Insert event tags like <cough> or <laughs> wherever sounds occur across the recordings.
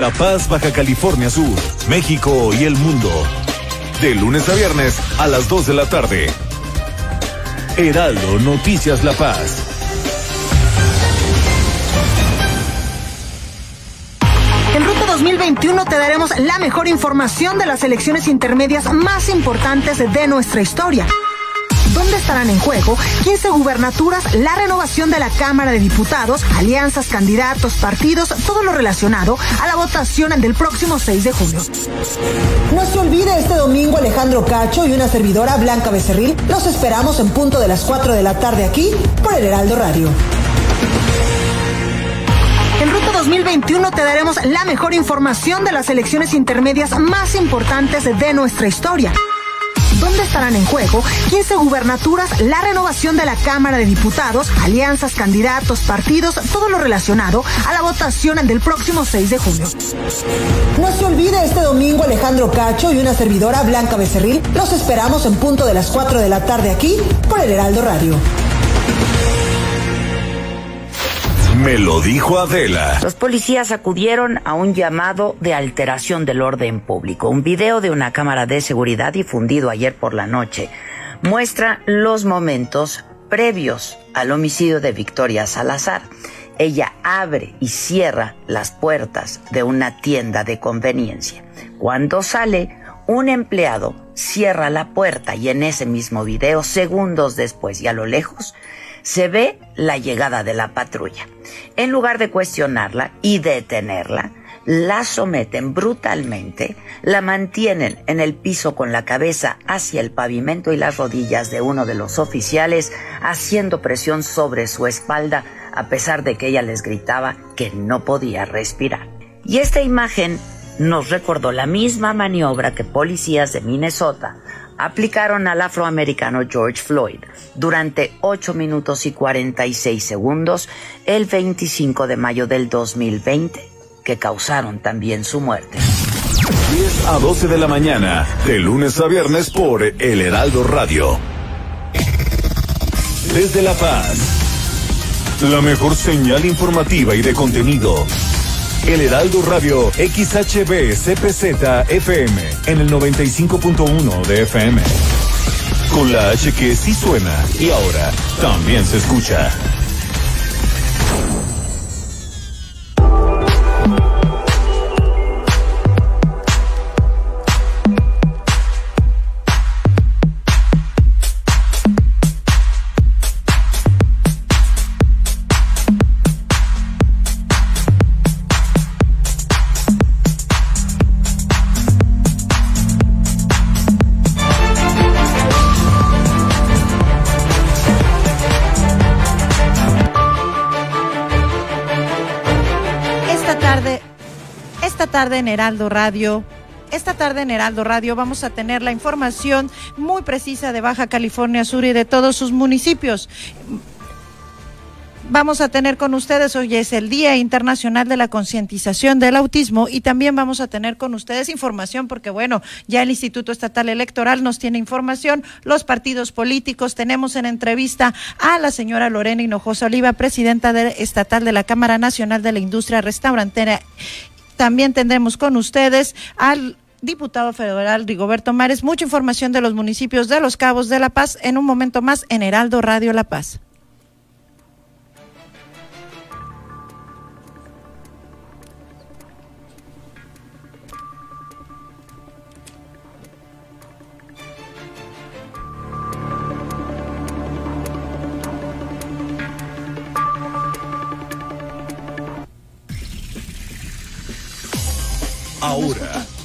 La Paz, Baja California Sur, México y el mundo. De lunes a viernes a las 2 de la tarde. Heraldo Noticias La Paz. En Ruta 2021 te daremos la mejor información de las elecciones intermedias más importantes de nuestra historia dónde estarán en juego 15 gubernaturas, la renovación de la Cámara de Diputados, alianzas, candidatos, partidos, todo lo relacionado a la votación del próximo 6 de junio. No se olvide este domingo Alejandro Cacho y una servidora Blanca Becerril. Los esperamos en punto de las 4 de la tarde aquí por el Heraldo Radio. En Ruta 2021 te daremos la mejor información de las elecciones intermedias más importantes de nuestra historia dónde estarán en juego 15 gubernaturas, la renovación de la Cámara de Diputados, alianzas, candidatos, partidos, todo lo relacionado a la votación del próximo 6 de junio. No se olvide este domingo Alejandro Cacho y una servidora Blanca Becerril. Los esperamos en punto de las 4 de la tarde aquí por el Heraldo Radio. Me lo dijo Adela. Los policías acudieron a un llamado de alteración del orden público. Un video de una cámara de seguridad difundido ayer por la noche muestra los momentos previos al homicidio de Victoria Salazar. Ella abre y cierra las puertas de una tienda de conveniencia. Cuando sale, un empleado cierra la puerta y en ese mismo video, segundos después y a lo lejos, se ve la llegada de la patrulla. En lugar de cuestionarla y detenerla, la someten brutalmente, la mantienen en el piso con la cabeza hacia el pavimento y las rodillas de uno de los oficiales, haciendo presión sobre su espalda, a pesar de que ella les gritaba que no podía respirar. Y esta imagen nos recordó la misma maniobra que policías de Minnesota aplicaron al afroamericano George Floyd durante 8 minutos y 46 segundos el 25 de mayo del 2020, que causaron también su muerte. 10 a 12 de la mañana, de lunes a viernes por El Heraldo Radio. Desde La Paz, la mejor señal informativa y de contenido. El Heraldo Radio XHB CPZ FM en el 95.1 de FM. Con la H que sí suena y ahora también se escucha. Tarde en Heraldo Radio. Esta tarde en Heraldo Radio vamos a tener la información muy precisa de Baja California Sur y de todos sus municipios. Vamos a tener con ustedes, hoy es el Día Internacional de la Concientización del Autismo y también vamos a tener con ustedes información porque bueno, ya el Instituto Estatal Electoral nos tiene información, los partidos políticos, tenemos en entrevista a la señora Lorena Hinojosa Oliva, presidenta estatal de la Cámara Nacional de la Industria Restaurantera también tendremos con ustedes al diputado federal Rigoberto Mares. Mucha información de los municipios de Los Cabos de La Paz en un momento más en Heraldo Radio La Paz.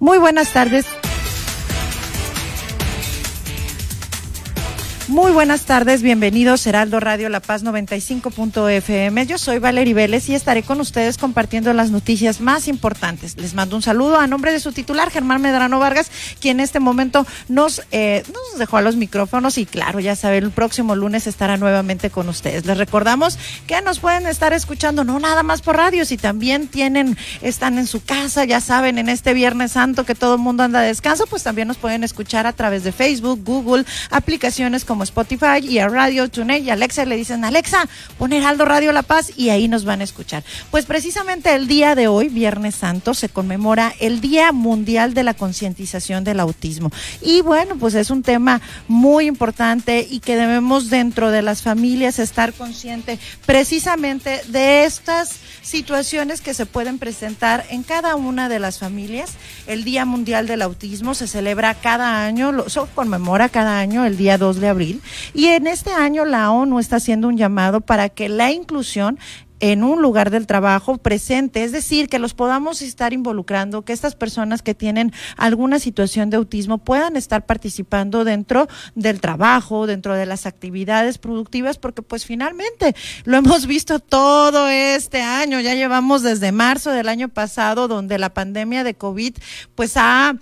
Muy buenas tardes. Muy buenas tardes, bienvenidos Heraldo Radio La Paz 95.fm. Yo soy Valerie Vélez y estaré con ustedes compartiendo las noticias más importantes. Les mando un saludo a nombre de su titular, Germán Medrano Vargas, quien en este momento nos, eh, dejó a los micrófonos y claro, ya saben, el próximo lunes estará nuevamente con ustedes. Les recordamos que nos pueden estar escuchando no nada más por radio, si también tienen, están en su casa, ya saben, en este Viernes Santo que todo el mundo anda de descanso, pues también nos pueden escuchar a través de Facebook, Google, aplicaciones como Spotify y a Radio TuneIn y Alexa le dicen, Alexa, pon Heraldo Radio La Paz y ahí nos van a escuchar. Pues precisamente el día de hoy, Viernes Santo, se conmemora el Día Mundial de la Concientización del Autismo. Y bueno, pues es un tema muy importante y que debemos dentro de las familias estar consciente precisamente de estas situaciones que se pueden presentar en cada una de las familias. El Día Mundial del Autismo se celebra cada año, conmemora cada año el día 2 de abril. Y en este año la ONU está haciendo un llamado para que la inclusión en un lugar del trabajo presente, es decir, que los podamos estar involucrando, que estas personas que tienen alguna situación de autismo puedan estar participando dentro del trabajo, dentro de las actividades productivas, porque pues finalmente lo hemos visto todo este año, ya llevamos desde marzo del año pasado, donde la pandemia de COVID pues ha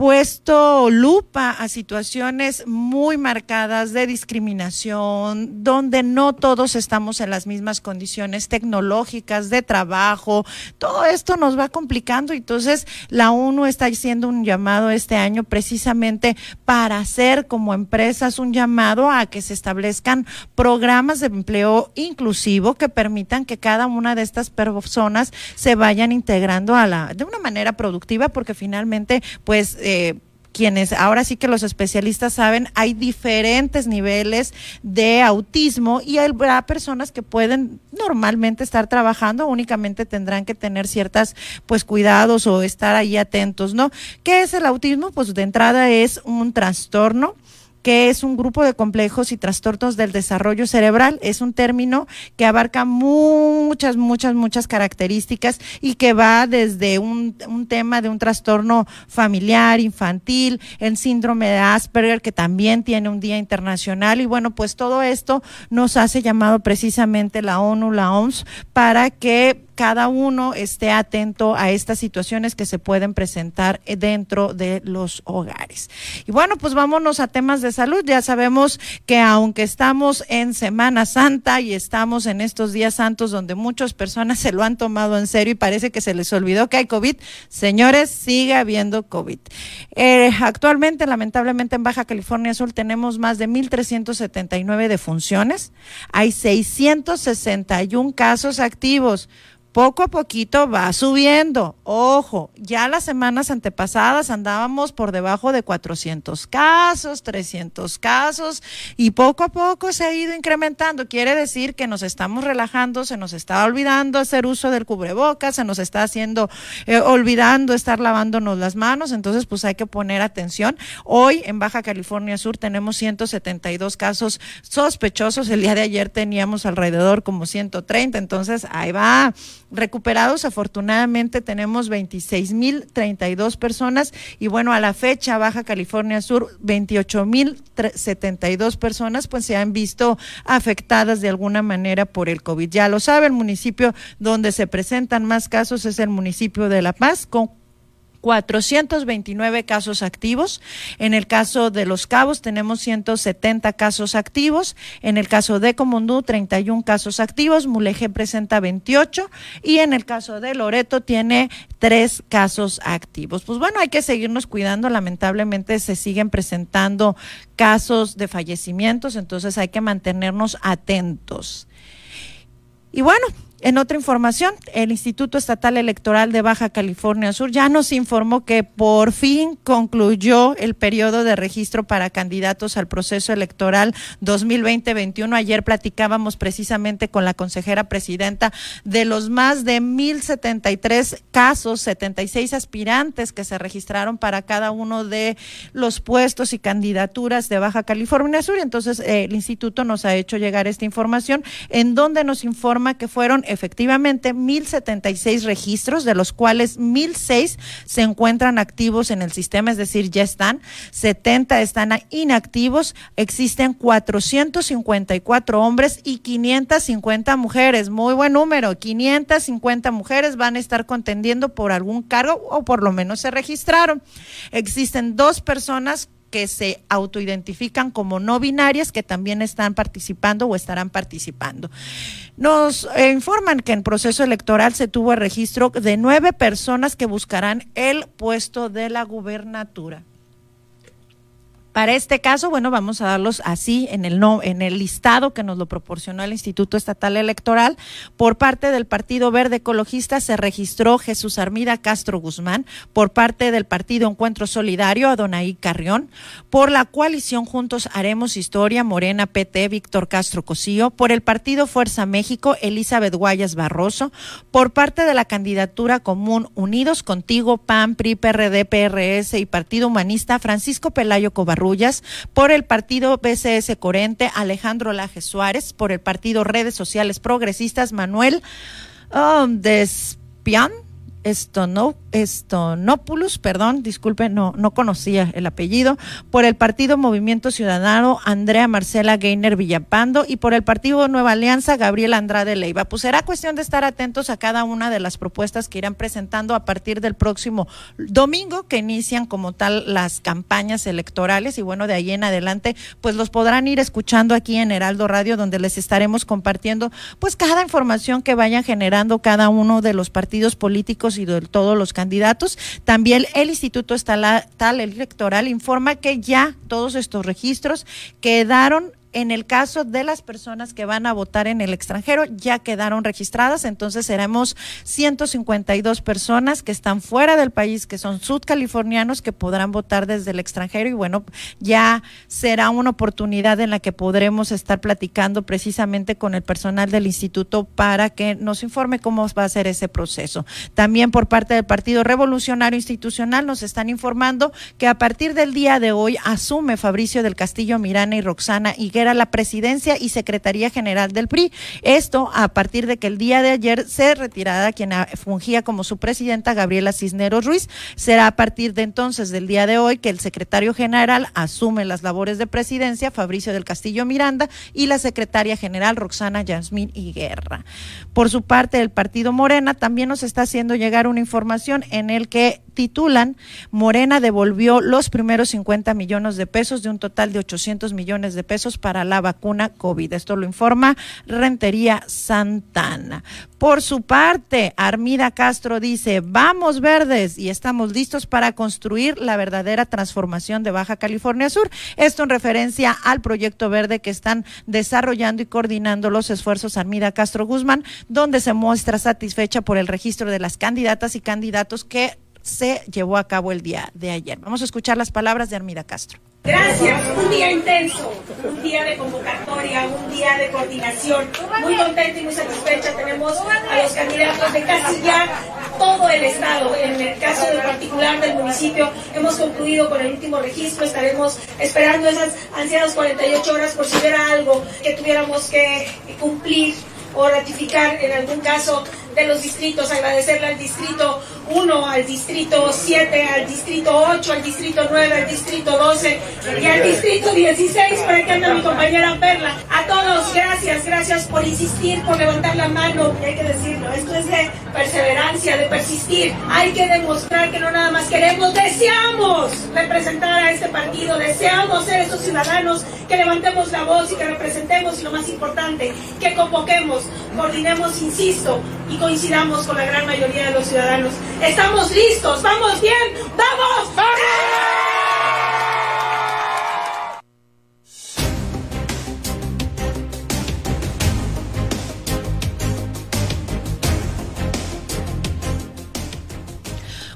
puesto lupa a situaciones muy marcadas de discriminación, donde no todos estamos en las mismas condiciones tecnológicas de trabajo. Todo esto nos va complicando. Entonces, la ONU está haciendo un llamado este año precisamente para hacer como empresas un llamado a que se establezcan programas de empleo inclusivo que permitan que cada una de estas personas se vayan integrando a la, de una manera productiva, porque finalmente, pues, eh, quienes ahora sí que los especialistas saben, hay diferentes niveles de autismo y habrá personas que pueden normalmente estar trabajando, únicamente tendrán que tener ciertas pues cuidados o estar ahí atentos, ¿no? ¿Qué es el autismo? Pues de entrada es un trastorno que es un grupo de complejos y trastornos del desarrollo cerebral. Es un término que abarca muchas, muchas, muchas características y que va desde un, un, tema de un trastorno familiar, infantil, el síndrome de Asperger, que también tiene un día internacional. Y bueno, pues todo esto nos hace llamado precisamente la ONU, la OMS, para que cada uno esté atento a estas situaciones que se pueden presentar dentro de los hogares. Y bueno, pues vámonos a temas de salud. Ya sabemos que aunque estamos en Semana Santa y estamos en estos días santos donde muchas personas se lo han tomado en serio y parece que se les olvidó que hay COVID, señores, sigue habiendo COVID. Eh, actualmente, lamentablemente, en Baja California Sur tenemos más de 1.379 defunciones. Hay 661 casos activos poco a poquito va subiendo. Ojo, ya las semanas antepasadas andábamos por debajo de 400 casos, 300 casos y poco a poco se ha ido incrementando. Quiere decir que nos estamos relajando, se nos está olvidando hacer uso del cubrebocas, se nos está haciendo, eh, olvidando estar lavándonos las manos. Entonces, pues hay que poner atención. Hoy en Baja California Sur tenemos 172 casos sospechosos. El día de ayer teníamos alrededor como 130. Entonces, ahí va recuperados. Afortunadamente tenemos 26.032 personas y bueno, a la fecha Baja California Sur 28.072 personas pues se han visto afectadas de alguna manera por el COVID. Ya lo sabe, el municipio donde se presentan más casos es el municipio de La Paz con 429 casos activos. En el caso de Los Cabos tenemos 170 casos activos. En el caso de Comundú, 31 casos activos. Mulegé presenta 28. Y en el caso de Loreto tiene tres casos activos. Pues bueno, hay que seguirnos cuidando. Lamentablemente se siguen presentando casos de fallecimientos, entonces hay que mantenernos atentos. Y bueno, en otra información, el Instituto Estatal Electoral de Baja California Sur ya nos informó que por fin concluyó el periodo de registro para candidatos al proceso electoral 2020-21. Ayer platicábamos precisamente con la consejera presidenta de los más de 1.073 casos, 76 aspirantes que se registraron para cada uno de los puestos y candidaturas de Baja California Sur. Entonces, eh, el instituto nos ha hecho llegar esta información en donde nos informa que fueron efectivamente 1.076 registros, de los cuales 1.006 se encuentran activos en el sistema, es decir, ya están, 70 están inactivos, existen 454 hombres y 550 mujeres. Muy buen número, 550 mujeres van a estar contendiendo por algún cargo o por lo menos se registraron. Existen dos personas que se autoidentifican como no binarias que también están participando o estarán participando. Nos eh, informan que en proceso electoral se tuvo el registro de nueve personas que buscarán el puesto de la gubernatura. Para este caso, bueno, vamos a darlos así en el no, en el listado que nos lo proporcionó el Instituto Estatal Electoral. Por parte del Partido Verde Ecologista se registró Jesús Armida Castro Guzmán, por parte del Partido Encuentro Solidario Adonai Carrión, por la coalición Juntos Haremos Historia Morena PT Víctor Castro Cosío, por el Partido Fuerza México Elizabeth Guayas Barroso, por parte de la candidatura común Unidos Contigo PAN PRI PRD PRS y Partido Humanista Francisco Pelayo Por el partido BCS Corente, Alejandro Laje Suárez, por el partido Redes Sociales Progresistas, Manuel um, Despian, esto no Estonopoulos, perdón, disculpe, no, no conocía el apellido, por el Partido Movimiento Ciudadano, Andrea Marcela Gainer Villapando, y por el Partido Nueva Alianza, Gabriel Andrade Leiva. Pues será cuestión de estar atentos a cada una de las propuestas que irán presentando a partir del próximo domingo, que inician como tal las campañas electorales, y bueno, de ahí en adelante, pues los podrán ir escuchando aquí en Heraldo Radio, donde les estaremos compartiendo, pues cada información que vayan generando cada uno de los partidos políticos y de todos los candidatos. También el Instituto Estatal Electoral informa que ya todos estos registros quedaron en el caso de las personas que van a votar en el extranjero, ya quedaron registradas, entonces seremos 152 personas que están fuera del país, que son sudcalifornianos, que podrán votar desde el extranjero y bueno, ya será una oportunidad en la que podremos estar platicando precisamente con el personal del instituto para que nos informe cómo va a ser ese proceso. También por parte del Partido Revolucionario Institucional nos están informando que a partir del día de hoy asume Fabricio del Castillo Mirana y Roxana era la presidencia y secretaría general del PRI. Esto a partir de que el día de ayer se retirara quien fungía como su presidenta, Gabriela Cisneros Ruiz. Será a partir de entonces del día de hoy que el secretario general asume las labores de presidencia, Fabricio del Castillo Miranda, y la secretaria general, Roxana Yasmín Guerra. Por su parte, el partido Morena también nos está haciendo llegar una información en el que titulan Morena devolvió los primeros 50 millones de pesos de un total de 800 millones de pesos para la vacuna COVID. Esto lo informa Rentería Santana. Por su parte, Armida Castro dice, vamos verdes y estamos listos para construir la verdadera transformación de Baja California Sur. Esto en referencia al proyecto verde que están desarrollando y coordinando los esfuerzos Armida Castro Guzmán, donde se muestra satisfecha por el registro de las candidatas y candidatos que se llevó a cabo el día de ayer. Vamos a escuchar las palabras de Armida Castro. Gracias, un día intenso, un día de convocatoria, un día de coordinación. Muy contenta y muy satisfecha. Tenemos a los candidatos de casi ya todo el estado. En el caso del particular del municipio, hemos concluido con el último registro. Estaremos esperando esas ansiadas 48 horas por si hubiera algo que tuviéramos que cumplir o ratificar en algún caso de los distritos, agradecerle al distrito 1, al distrito 7, al distrito 8, al distrito 9, al distrito 12 y al distrito 16, para que anda mi compañera Perla. A todos, gracias, gracias por insistir, por levantar la mano, y hay que decirlo, esto es de perseverancia, de persistir. Hay que demostrar que no nada más queremos, deseamos representar a este partido, deseamos ser esos ciudadanos que levantemos la voz y que representemos y lo más importante, que convoquemos, coordinemos, insisto, coincidamos con la gran mayoría de los ciudadanos. Estamos listos, vamos bien, vamos. ¡Vamos!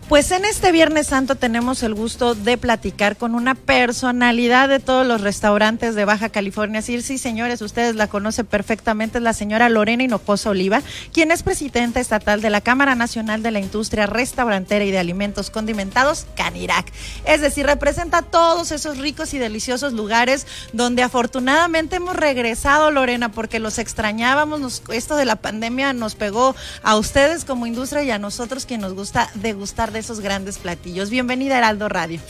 Pues en este Viernes Santo tenemos el gusto de platicar con una personalidad de todos los restaurantes de Baja California. Sí, sí, señores, ustedes la conocen perfectamente, es la señora Lorena Hinojosa Oliva, quien es presidenta estatal de la Cámara Nacional de la Industria Restaurantera y de Alimentos Condimentados, Canirac. Es decir, representa todos esos ricos y deliciosos lugares donde afortunadamente hemos regresado, Lorena, porque los extrañábamos. esto de la pandemia nos pegó a ustedes como industria y a nosotros quien nos gusta degustar de esos grandes platillos. Bienvenida Heraldo Radio.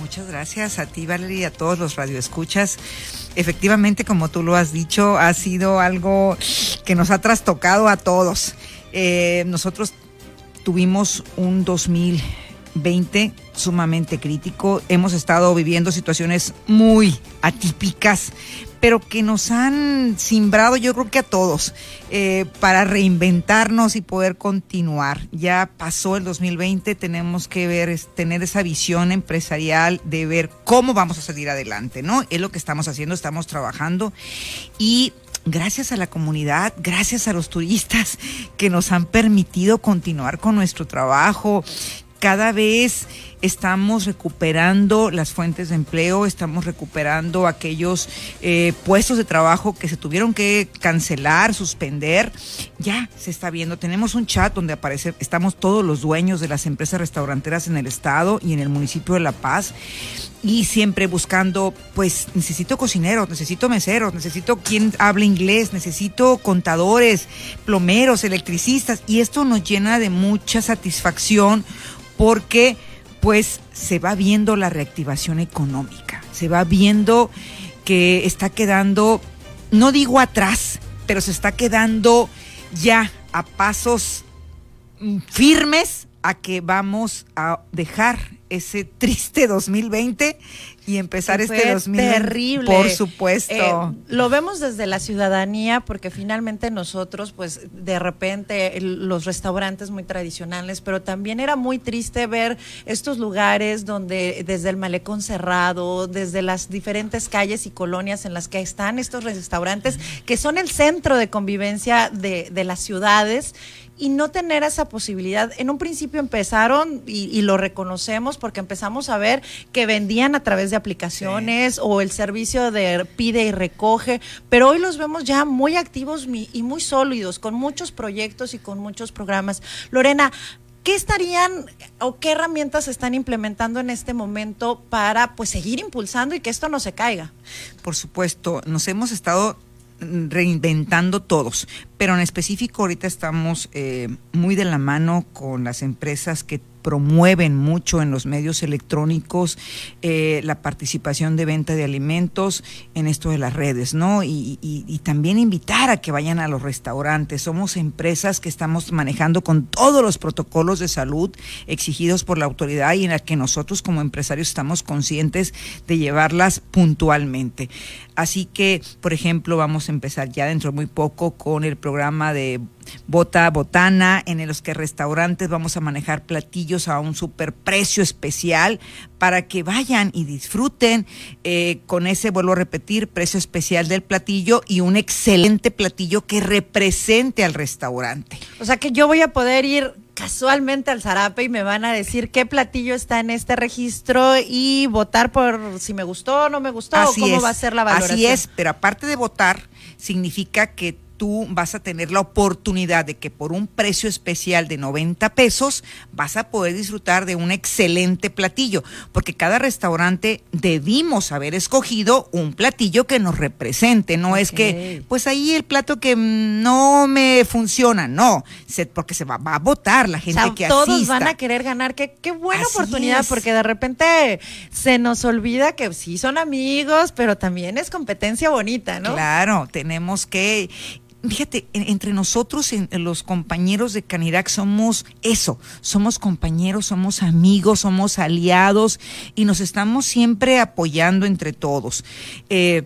Muchas gracias a ti, Valeria, y a todos los radioescuchas. Efectivamente, como tú lo has dicho, ha sido algo que nos ha trastocado a todos. Eh, nosotros tuvimos un 2020 sumamente crítico. Hemos estado viviendo situaciones muy atípicas, pero que nos han simbrado yo creo que a todos eh, para reinventarnos y poder continuar. Ya pasó el 2020, tenemos que ver, tener esa visión empresarial de ver cómo vamos a salir adelante, ¿no? Es lo que estamos haciendo, estamos trabajando y gracias a la comunidad, gracias a los turistas que nos han permitido continuar con nuestro trabajo. Cada vez estamos recuperando las fuentes de empleo, estamos recuperando aquellos eh, puestos de trabajo que se tuvieron que cancelar, suspender. Ya se está viendo. Tenemos un chat donde aparece, estamos todos los dueños de las empresas restauranteras en el estado y en el municipio de La Paz y siempre buscando, pues necesito cocineros, necesito meseros, necesito quien hable inglés, necesito contadores, plomeros, electricistas y esto nos llena de mucha satisfacción porque pues se va viendo la reactivación económica, se va viendo que está quedando, no digo atrás, pero se está quedando ya a pasos mm, firmes a que vamos a dejar ese triste 2020 y empezar este 2020. Terrible. Por supuesto. Eh, lo vemos desde la ciudadanía porque finalmente nosotros, pues de repente los restaurantes muy tradicionales, pero también era muy triste ver estos lugares donde desde el malecón cerrado, desde las diferentes calles y colonias en las que están estos restaurantes que son el centro de convivencia de, de las ciudades y no tener esa posibilidad. En un principio empezaron, y, lo reconocemos, porque empezamos a ver que vendían a través de aplicaciones o el servicio de pide y recoge, pero hoy los vemos ya muy activos y muy sólidos, con muchos proyectos y con muchos programas. Lorena, ¿Qué estarían o qué herramientas están implementando en este momento para pues seguir impulsando y que esto no se caiga? Por supuesto, nos hemos estado reinventando todos, pero en específico ahorita estamos eh, muy de la mano con las empresas que promueven mucho en los medios electrónicos eh, la participación de venta de alimentos en esto de las redes, ¿no? Y, también invitar a que vayan a los restaurantes. Somos empresas que estamos manejando con todos los protocolos de salud exigidos por la autoridad y en la que nosotros como empresarios estamos conscientes de llevarlas puntualmente. Así que, por ejemplo, vamos a empezar ya dentro de muy poco con el programa de Bota Botana, en los que restaurantes vamos a manejar platillos a un superprecio especial para que vayan y disfruten eh, con ese, vuelvo a repetir, precio especial del platillo y un excelente platillo que represente al restaurante. O sea que yo voy a poder ir casualmente al Zarape y me van a decir qué platillo está en este registro y votar por si me gustó o no me gustó o cómo va a ser la valoración. Así es, pero aparte de votar, significa que tú vas a tener la oportunidad de que por un precio especial de 90 pesos vas a poder disfrutar de un excelente platillo, porque cada restaurante debimos haber escogido un platillo que nos represente, no es que, pues ahí el plato que no me funciona, no, porque se va, a votar la gente que todos Todos van a querer ganar, qué, qué buena oportunidad, porque de repente se nos olvida que sí son amigos, pero también es competencia bonita, ¿no? Claro, tenemos que fíjate, entre nosotros, los compañeros de Canirac, somos eso, somos compañeros, somos amigos, somos aliados y nos estamos siempre apoyando entre todos. Eh,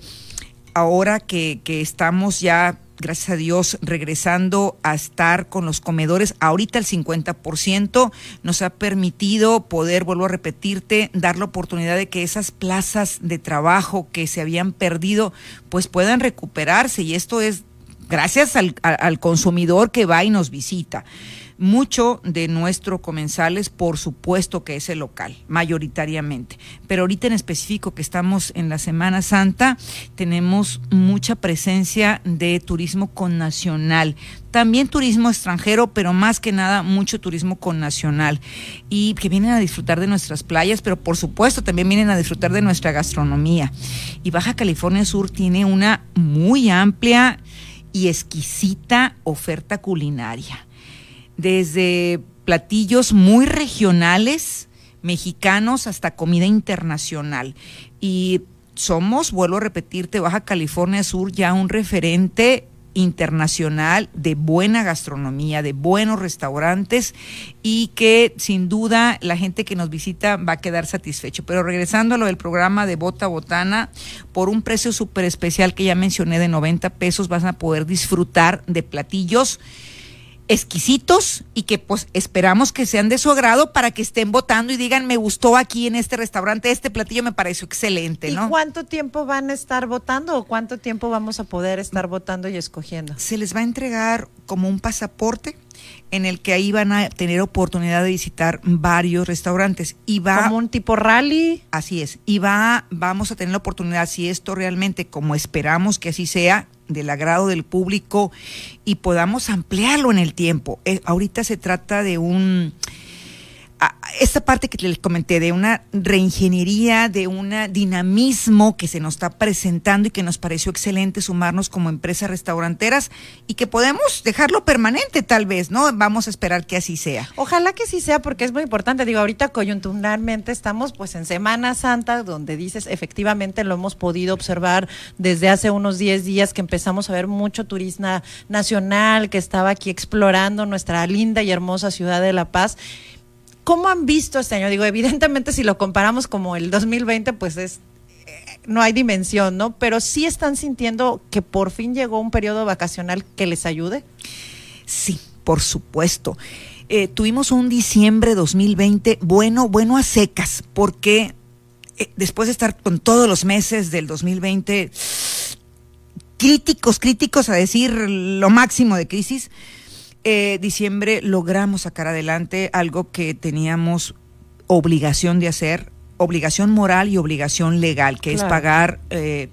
ahora que, que estamos ya gracias a Dios, regresando a estar con los comedores. Ahorita el 50% nos ha permitido poder, vuelvo a repetirte, dar la oportunidad de que esas plazas de trabajo que se habían perdido, pues puedan recuperarse. Y esto es gracias al, consumidor que va y nos visita. mucho de nuestro comensales, por supuesto que es el local, mayoritariamente. Pero ahorita en específico que estamos en la Semana Santa, tenemos mucha presencia de turismo con nacional. También turismo extranjero, pero más que nada mucho turismo con nacional. Y que vienen a disfrutar de nuestras playas, pero por supuesto también vienen a disfrutar de nuestra gastronomía. Y Baja California Sur tiene una muy amplia y exquisita oferta culinaria desde platillos muy regionales, mexicanos, hasta comida internacional. Y somos, vuelvo a repetirte, Baja California Sur ya un referente internacional de buena gastronomía, de buenos restaurantes y que sin duda la gente que nos visita va a quedar satisfecho. Pero regresando a lo del programa de Bota Botana, por un precio súper especial que ya mencioné de 90 pesos vas a poder disfrutar de platillos exquisitos y que pues esperamos que sean de su agrado para que estén votando y digan me gustó aquí en este restaurante, este platillo me pareció excelente, ¿no? ¿Y cuánto tiempo van a estar votando o cuánto tiempo vamos a poder estar votando y escogiendo? Se les va a entregar como un pasaporte en el que ahí van a tener oportunidad de visitar varios restaurantes y va como un tipo rally. Así es. Y va vamos a tener la oportunidad si esto realmente como esperamos que así sea del agrado del público y podamos ampliarlo en el tiempo. Eh, ahorita se trata de un esta parte que les comenté de una reingeniería, de un dinamismo que se nos está presentando y que nos pareció excelente sumarnos como empresas restauranteras y que podemos dejarlo permanente tal vez, ¿no? Vamos a esperar que así sea. Ojalá que sí sea porque es muy importante. Digo, ahorita coyunturalmente estamos pues en Semana Santa donde dices efectivamente lo hemos podido observar desde hace unos 10 días que empezamos a ver mucho turista nacional que estaba aquí explorando nuestra linda y hermosa ciudad de La Paz ¿Cómo han visto este año? Digo, evidentemente si lo comparamos como el 2020, pues es eh, no hay dimensión, ¿no? Pero sí están sintiendo que por fin llegó un periodo vacacional que les ayude. Sí, por supuesto. Eh, tuvimos un diciembre 2020 bueno, bueno a secas, porque eh, después de estar con todos los meses del 2020 críticos, críticos a decir lo máximo de crisis, eh, diciembre logramos sacar adelante algo que teníamos obligación de hacer, obligación moral y obligación legal, que es pagar eh,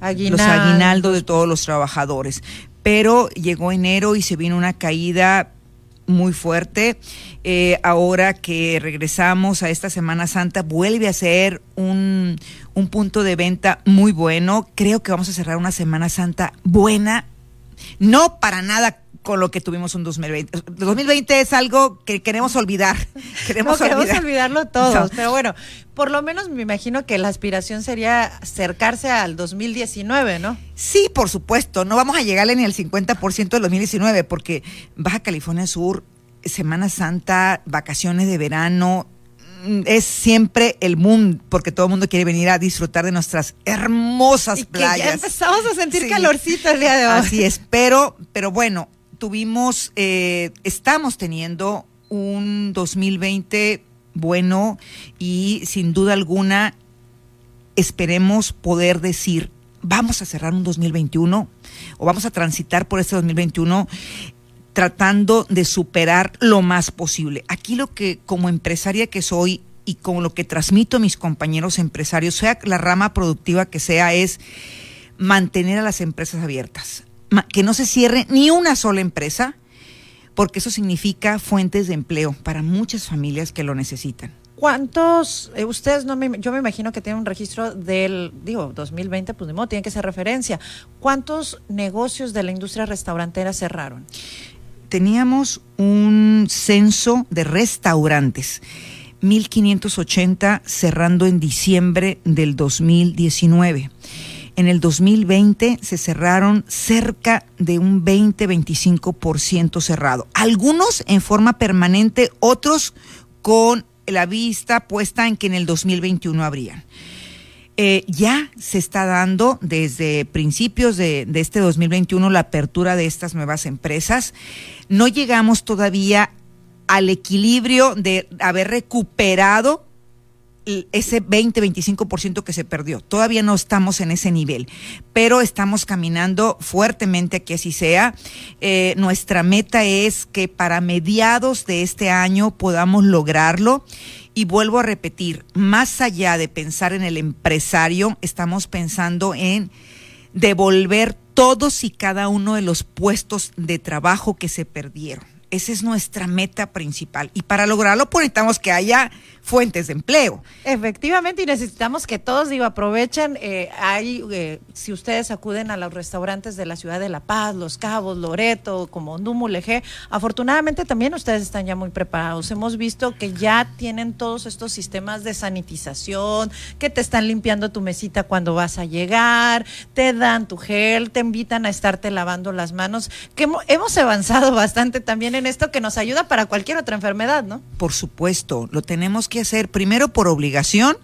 los aguinaldos de todos los trabajadores. Pero llegó enero y se vino una caída muy fuerte. Eh, ahora que regresamos a esta Semana Santa, vuelve a ser un, un punto de venta muy bueno. Creo que vamos a cerrar una Semana Santa buena, no para nada con lo que tuvimos en 2020. 2020 es algo que queremos olvidar. <laughs> Queremos, olvidarlo todos. Pero bueno, por lo menos me imagino que la aspiración sería acercarse al 2019, ¿no? Sí, por supuesto. No vamos a llegarle ni al 50% del 2019 porque Baja California Sur, Semana Santa, vacaciones de verano, mm, es siempre el mundo, porque todo el mundo quiere venir a disfrutar de nuestras hermosas playas. ya empezamos a sentir calorcito el día de hoy. Así es, pero, pero bueno, tuvimos, eh, estamos teniendo un 2020 bueno y sin duda alguna esperemos poder decir, vamos a cerrar un 2021 o vamos a transitar por este 2021 tratando de superar lo más posible. Aquí lo que como empresaria que soy y con lo que transmito a mis compañeros empresarios, sea la rama productiva que sea, es mantener a las empresas abiertas que no se cierre ni una sola empresa, porque eso significa fuentes de empleo para muchas familias que lo necesitan. ¿Cuántos, eh, ustedes no me, yo me imagino que tienen un registro del, digo, 2020, pues de modo, tiene que ser referencia. ¿Cuántos negocios de la industria restaurantera cerraron? Teníamos un censo de restaurantes, 1580 cerrando en diciembre del 2019 en el 2020 se cerraron cerca de un 20-25% cerrado. Algunos en forma permanente, otros con la vista puesta en que en el 2021 habrían. Eh, ya se está dando desde principios de, de, este 2021 la apertura de estas nuevas empresas. No llegamos todavía al equilibrio de haber recuperado ese 20-25% que se perdió. Todavía no estamos en ese nivel, pero estamos caminando fuertemente a que así sea. Eh, nuestra meta es que para mediados de este año podamos lograrlo. Y vuelvo a repetir, más allá de pensar en el empresario, estamos pensando en devolver todos y cada uno de los puestos de trabajo que se perdieron. Esa es nuestra meta principal. Y para lograrlo, pues necesitamos que haya fuentes de empleo. Efectivamente, y necesitamos que todos, digo, aprovechen. Eh, hay, eh, si ustedes acuden a los restaurantes de la ciudad de La Paz, Los Cabos, Loreto, como Ndumuleje, afortunadamente también ustedes están ya muy preparados. Hemos visto que ya tienen todos estos sistemas de sanitización, que te están limpiando tu mesita cuando vas a llegar, te dan tu gel, te invitan a estarte lavando las manos, que hemos avanzado <laughs> bastante también en esto que nos ayuda para cualquier otra enfermedad, ¿no? Por supuesto, lo tenemos que hacer primero por obligación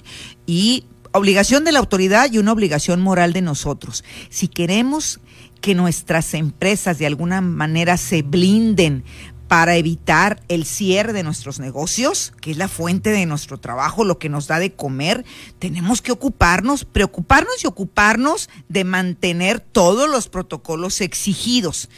y obligación de la autoridad y una obligación moral de nosotros. Si queremos que nuestras empresas de alguna manera se blinden para evitar el cierre de nuestros negocios, que es la fuente de nuestro trabajo, lo que nos da de comer, tenemos que ocuparnos, preocuparnos y ocuparnos de mantener todos los protocolos exigidos.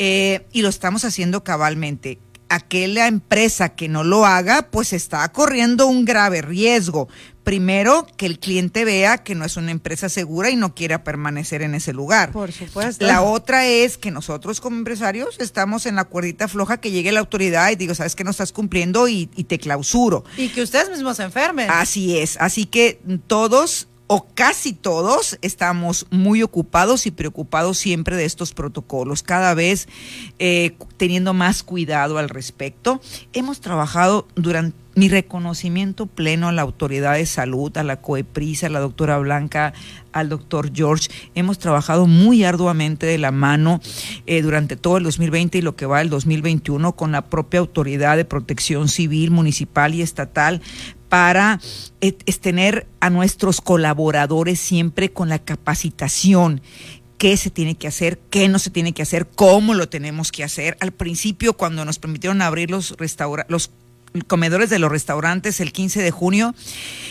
Eh, y lo estamos haciendo cabalmente aquella empresa que no lo haga, pues está corriendo un grave riesgo. Primero, que el cliente vea que no es una empresa segura y no quiera permanecer en ese lugar. Por supuesto. La otra es que nosotros como empresarios estamos en la cuerdita floja que llegue la autoridad y digo, sabes que no estás cumpliendo y, y te clausuro. Y que ustedes mismos se enfermen. Así es. Así que todos o casi todos estamos muy ocupados y preocupados siempre de estos protocolos, cada vez eh, teniendo más cuidado al respecto. Hemos trabajado durante mi reconocimiento pleno a la autoridad de salud, a la COEPRISA, a la doctora Blanca, al doctor George. Hemos trabajado muy arduamente de la mano eh, durante todo el 2020 y lo que va el 2021 con la propia autoridad de protección civil, municipal y estatal para eh, tener a nuestros colaboradores siempre con la capacitación. Qué se tiene que hacer, qué no se tiene que hacer, cómo lo tenemos que hacer. Al principio, cuando nos permitieron abrir los, los comedores de los restaurantes el 15 de junio,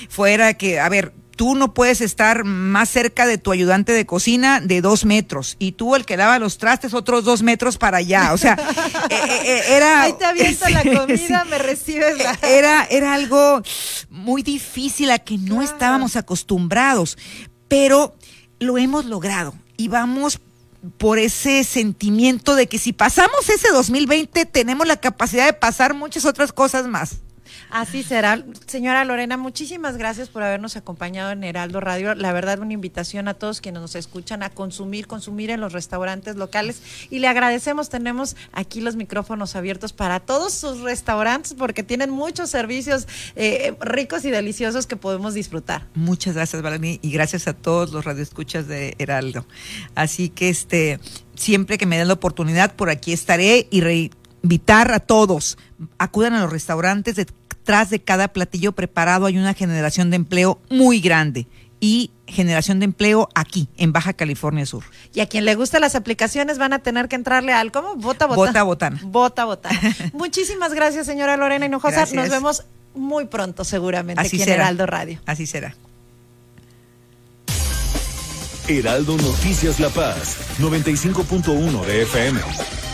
fuera que, a ver, tú no puedes estar más cerca de tu ayudante de cocina de dos metros y tú el que lava los trastes otros dos metros para allá. O sea, <laughs> eh, eh, eh, era... Ahí te <laughs> la comida, me recibes la... <laughs> Era, era algo muy difícil a que no estábamos acostumbrados, pero lo hemos logrado y vamos por ese sentimiento de que si pasamos ese 2020 tenemos la capacidad de pasar muchas otras cosas más. Así será. Señora Lorena, muchísimas gracias por habernos acompañado en Heraldo Radio. La verdad, una invitación a todos quienes nos escuchan a consumir, consumir en los restaurantes locales. Y le agradecemos, tenemos aquí los micrófonos abiertos para todos sus restaurantes porque tienen muchos servicios eh, ricos y deliciosos que podemos disfrutar. Muchas gracias, Valani, y gracias a todos los radioescuchas de Heraldo. Así que este siempre que me den la oportunidad, por aquí estaré y invitar a todos, acudan a los restaurantes de detrás de cada platillo preparado hay una generación de empleo muy grande y generación de empleo aquí, en Baja California Sur. Y a quien le gusten las aplicaciones van a tener que entrarle al, ¿cómo? Bota, bota. Bota, botana. Bota, botana. <laughs> Muchísimas gracias, señora Lorena Hinojosa. Nos vemos muy pronto, seguramente, aquí en Heraldo Radio. Así será. Heraldo Noticias La Paz, 95.1 de FM.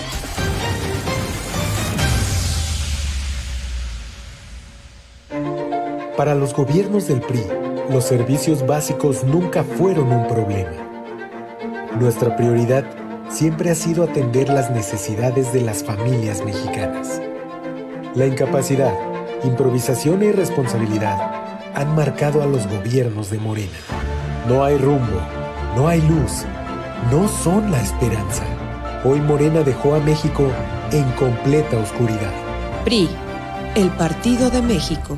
Para los gobiernos del PRI, los servicios básicos nunca fueron un problema. Nuestra prioridad siempre ha sido atender las necesidades de las familias mexicanas. La incapacidad, improvisación e irresponsabilidad han marcado a los gobiernos de Morena. No hay rumbo, no hay luz, no son la esperanza. Hoy Morena dejó a México en completa oscuridad. PRI, el Partido de México.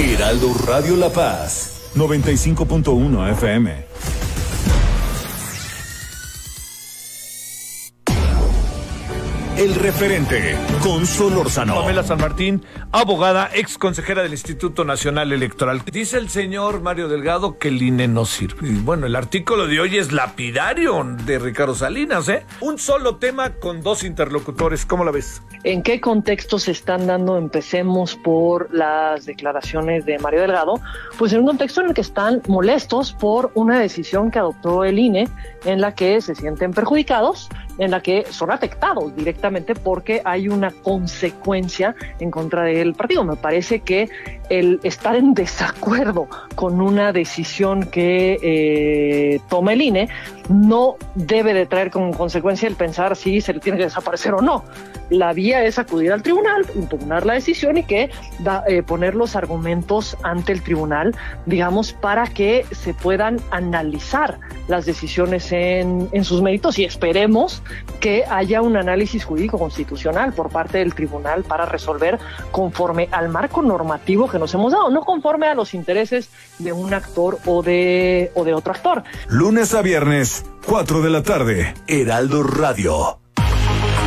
Heraldo Radio La Paz, 95.1 FM. El referente con Solórzano. Pamela San Martín, abogada, ex consejera del Instituto Nacional Electoral. Dice el señor Mario Delgado que el INE no sirve. Y bueno, el artículo de hoy es lapidario de Ricardo Salinas, ¿eh? Un solo tema con dos interlocutores. ¿Cómo la ves? ¿En qué contexto se están dando? Empecemos por las declaraciones de Mario Delgado. Pues en un contexto en el que están molestos por una decisión que adoptó el INE en la que se sienten perjudicados en la que son afectados directamente porque hay una consecuencia en contra del partido. Me parece que el estar en <laughs> desacuerdo con una decisión que eh, toma el INE no debe de traer como consecuencia el pensar si se le tiene que desaparecer o no. La vía es acudir al tribunal, impugnar la decisión y que da, eh, poner los argumentos ante el tribunal, digamos, para que se puedan analizar las decisiones en, en sus méritos y esperemos que haya un análisis jurídico constitucional por parte del tribunal para resolver conforme al marco normativo que nos hemos dado, no conforme a los intereses de un actor o de, o de otro actor. Lunes a viernes, 4 de la tarde, Heraldo Radio.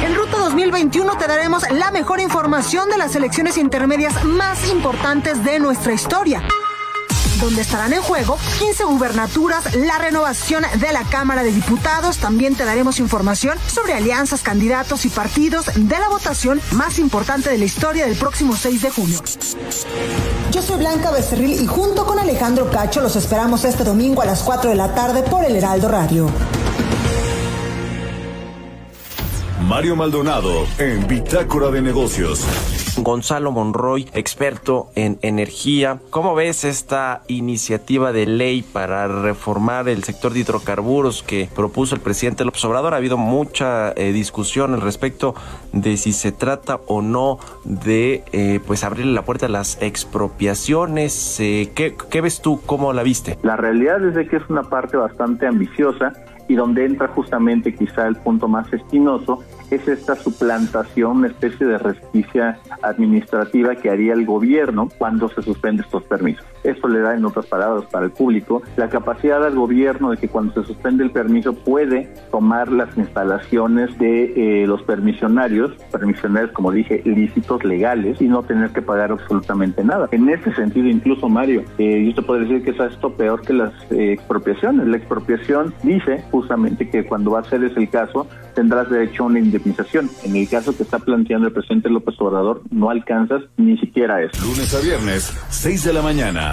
En Ruta 2021 te daremos la mejor información de las elecciones intermedias más importantes de nuestra historia donde estarán en juego 15 gubernaturas, la renovación de la Cámara de Diputados. También te daremos información sobre alianzas, candidatos y partidos de la votación más importante de la historia del próximo 6 de junio. Yo soy Blanca Becerril y junto con Alejandro Cacho los esperamos este domingo a las 4 de la tarde por el Heraldo Radio. Mario Maldonado en Bitácora de Negocios. Gonzalo Monroy, experto en energía. ¿Cómo ves esta iniciativa de ley para reformar el sector de hidrocarburos que propuso el presidente López Obrador? Ha habido mucha eh, discusión al respecto de si se trata o no de eh, pues abrirle la puerta a las expropiaciones. Eh, ¿qué, ¿Qué ves tú? ¿Cómo la viste? La realidad es de que es una parte bastante ambiciosa y donde entra justamente quizá el punto más espinoso es esta suplantación, una especie de justicia administrativa que haría el gobierno cuando se suspende estos permisos. Esto le da, en otras palabras, para el público, la capacidad al gobierno de que cuando se suspende el permiso puede tomar las instalaciones de eh, los permisionarios, permisionarios, como dije, lícitos, legales, y no tener que pagar absolutamente nada. En este sentido, incluso, Mario, eh, yo te puedo decir que es esto peor que las eh, expropiaciones. La expropiación dice justamente que cuando va a ser ese el caso, tendrás derecho a una indemnización. En el caso que está planteando el presidente López Obrador, no alcanzas ni siquiera eso. Lunes a viernes, 6 de la mañana,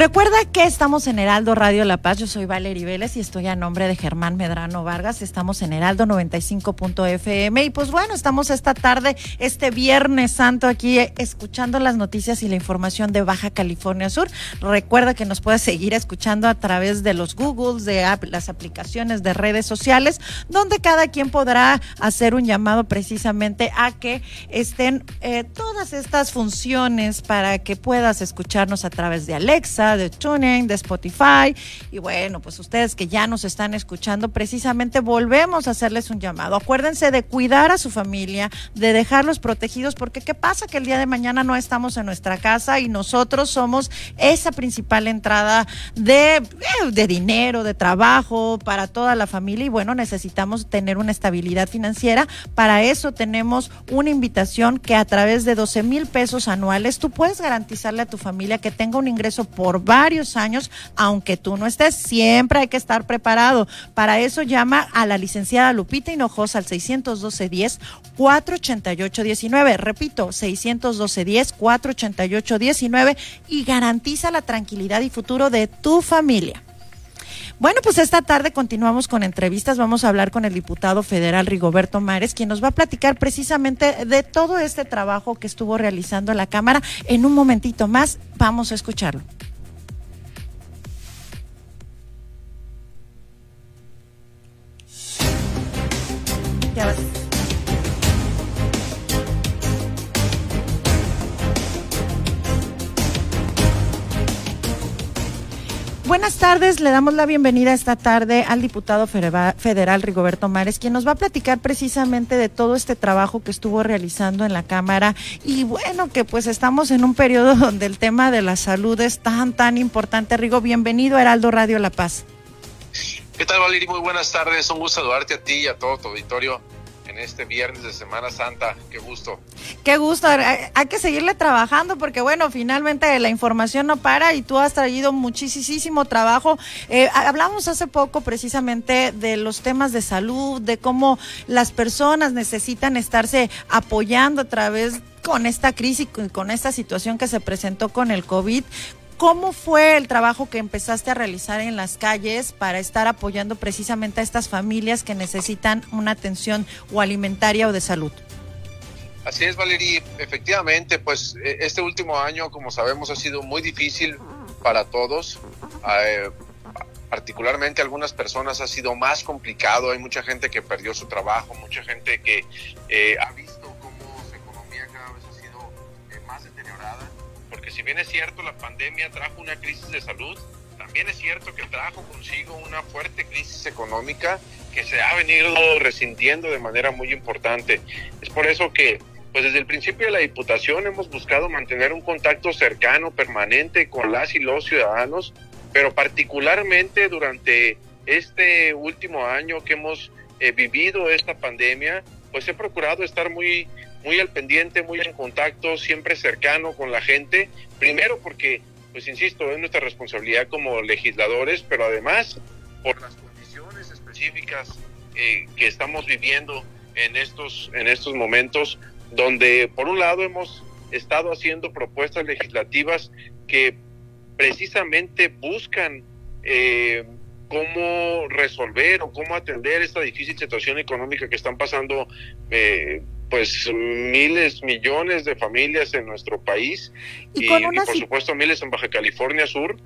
Recuerda que estamos en Heraldo Radio La Paz. Yo soy Valerie Vélez y estoy a nombre de Germán Medrano Vargas. Estamos en Heraldo 95.fm. Y pues bueno, estamos esta tarde, este Viernes Santo, aquí eh, escuchando las noticias y la información de Baja California Sur. Recuerda que nos puedes seguir escuchando a través de los Googles, de las aplicaciones de redes sociales, donde cada quien podrá hacer un llamado precisamente a que estén eh, todas estas funciones para que puedas escucharnos a través de Alexa de Tuning, de Spotify. Y bueno, pues ustedes que ya nos están escuchando, precisamente volvemos a hacerles un llamado. Acuérdense de cuidar a su familia, de dejarlos protegidos, porque ¿qué pasa? Que el día de mañana no estamos en nuestra casa y nosotros somos esa principal entrada de, eh, de dinero, de trabajo para toda la familia. Y bueno, necesitamos tener una estabilidad financiera. Para eso tenemos una invitación que a través de 12 mil pesos anuales tú puedes garantizarle a tu familia que tenga un ingreso por varios años, aunque tú no estés, siempre hay que estar preparado. Para eso llama a la licenciada Lupita Hinojosa al 612-10 488-19. Repito, 612-10 488-19 y garantiza la tranquilidad y futuro de tu familia. Bueno, pues esta tarde continuamos con entrevistas. Vamos a hablar con el diputado federal Rigoberto Mares, quien nos va a platicar precisamente de todo este trabajo que estuvo realizando la Cámara. En un momentito más, vamos a escucharlo. Buenas tardes, le damos la bienvenida esta tarde al diputado federal Rigoberto Mares, quien nos va a platicar precisamente de todo este trabajo que estuvo realizando en la Cámara y bueno, que pues estamos en un periodo <laughs> donde el tema de la salud es tan, tan importante. Rigo, bienvenido a Heraldo Radio La Paz. ¿Qué tal, Valeria? Muy buenas tardes. Un gusto saludarte a ti y a todo tu auditorio en este viernes de Semana Santa. Qué gusto. Qué gusto. Hay que seguirle trabajando porque, bueno, finalmente la información no para y tú has traído muchísimo trabajo. Eh, hablamos hace poco precisamente de los temas de salud, de cómo las personas necesitan estarse apoyando a través con esta crisis, con esta situación que se presentó con el COVID, ¿Cómo fue el trabajo que empezaste a realizar en las calles para estar apoyando precisamente a estas familias que necesitan una atención o alimentaria o de salud? Así es, Valerie. Efectivamente, pues e, este último año, como sabemos, ha sido muy difícil para todos. Eh, particularmente algunas personas ha sido más complicado. Hay mucha gente que perdió su trabajo, mucha gente que eh, ha visto si bien es cierto la pandemia trajo una crisis de salud, también es cierto que trajo consigo una fuerte crisis económica que se ha venido resintiendo de manera muy importante. Es por eso que pues desde el principio de la Diputación hemos buscado mantener un contacto cercano, permanente con las y los ciudadanos, pero particularmente durante este último año que hemos eh, vivido esta pandemia, pues he procurado estar muy muy al pendiente, muy en contacto, siempre cercano con la gente. Primero porque, pues insisto, es nuestra responsabilidad como legisladores, pero además por las condiciones específicas eh, que estamos viviendo en estos, en estos momentos, donde por un lado hemos estado haciendo propuestas legislativas que precisamente buscan eh, cómo resolver o cómo atender esta difícil situación económica que están pasando eh, pues miles, millones de familias en nuestro país y, por supuesto miles en Baja California Sur.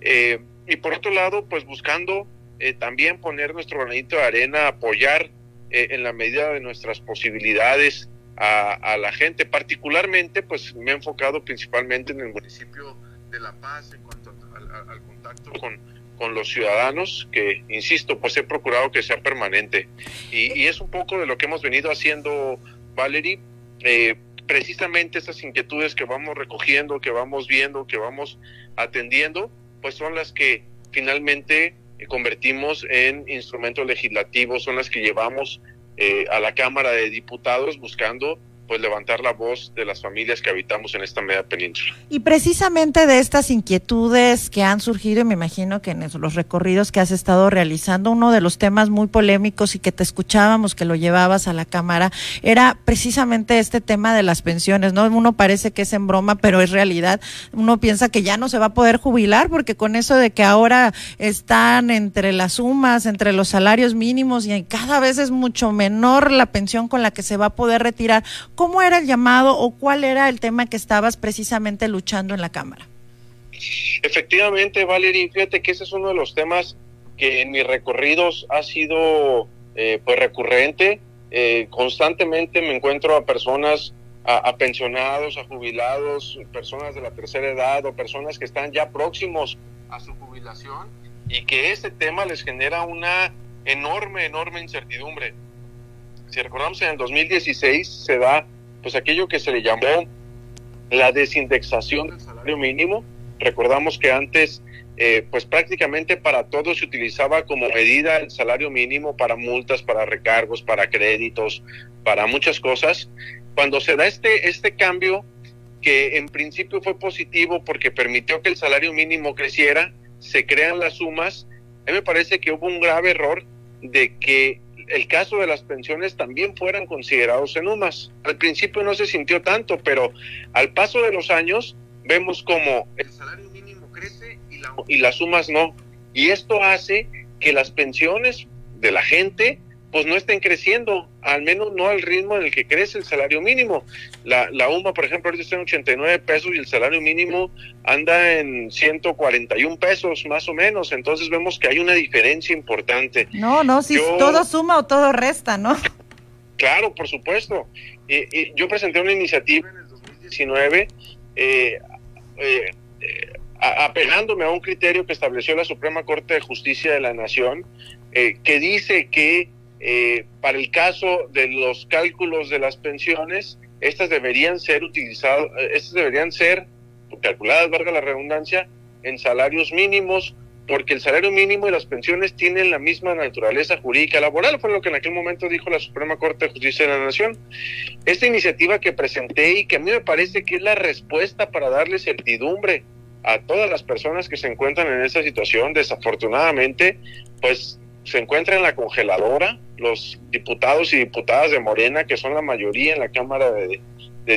Eh, y por otro lado, pues buscando eh, también poner nuestro granito de arena, apoyar eh, en la medida de nuestras posibilidades a, la gente. Particularmente, pues me he enfocado principalmente en el municipio de La Paz en cuanto al, contacto con, con los ciudadanos, que, insisto, pues he procurado que sea permanente. Y, y, es un poco de lo que hemos venido haciendo Valerie, eh, precisamente esas inquietudes que vamos recogiendo, que vamos viendo, que vamos atendiendo, pues son las que finalmente eh, convertimos en instrumentos legislativos, son las que llevamos eh, a la Cámara de Diputados buscando pues levantar la voz de las familias que habitamos en esta media península. Y precisamente de estas inquietudes que han surgido, y me imagino que en los recorridos que has estado realizando, uno de los temas muy polémicos y que te escuchábamos que lo llevabas a la Cámara, era precisamente este tema de las pensiones, ¿no? Uno parece que es en broma, pero es realidad. Uno piensa que ya no se va a poder jubilar porque con eso de que ahora están entre las sumas, entre los salarios mínimos y cada vez es mucho menor la pensión con la que se va a poder retirar ¿Cómo era el llamado o cuál era el tema que estabas precisamente luchando en la Cámara? Efectivamente, Valerie, fíjate que ese es uno de los temas que en mis recorridos ha sido eh, pues recurrente. Eh, constantemente me encuentro a personas, a, pensionados, a jubilados, personas de la tercera edad o personas que están ya próximos a su jubilación y que este tema les genera una enorme, enorme incertidumbre si recordamos en el 2016 se da pues aquello que se le llamó la desindexación del salario mínimo. Recordamos que antes eh, pues prácticamente para todo se utilizaba como medida el salario mínimo para multas, para recargos, para créditos, para muchas cosas. Cuando se da este, este cambio, que en principio fue positivo porque permitió que el salario mínimo creciera, se crean las sumas, a mí me parece que hubo un grave error de que el caso de las pensiones también fueran considerados en UMAS. Al principio no se sintió tanto, pero al paso de los años vemos como el salario mínimo crece y, y las sumas no. Y esto hace que las pensiones de la gente pues no estén creciendo, al menos no al ritmo en el que crece el salario mínimo. La, la UMA, por ejemplo, ahorita está en 89 pesos y el salario mínimo anda en 141 pesos, más o menos. Entonces vemos que hay una diferencia importante. No, no, si todo suma o todo resta, ¿no? Claro, por supuesto. yo presenté una iniciativa en el 2019 eh, eh, apegándome a un criterio que estableció la Suprema Corte de Justicia de la Nación, eh, que dice que eh, para el caso de los cálculos de las pensiones, estas deberían ser utilizadas, eh, estas deberían ser calculadas, valga la redundancia, en salarios mínimos, porque el salario mínimo y las pensiones tienen la misma naturaleza jurídica laboral, fue lo que en aquel momento dijo la Suprema Corte de Justicia de la Nación. Esta iniciativa que presenté y que a mí me parece que es la respuesta para darle certidumbre a todas las personas que se encuentran en esta situación, desafortunadamente, pues se encuentra en la congeladora. Los diputados y diputadas de Morena, que son la mayoría en la Cámara de,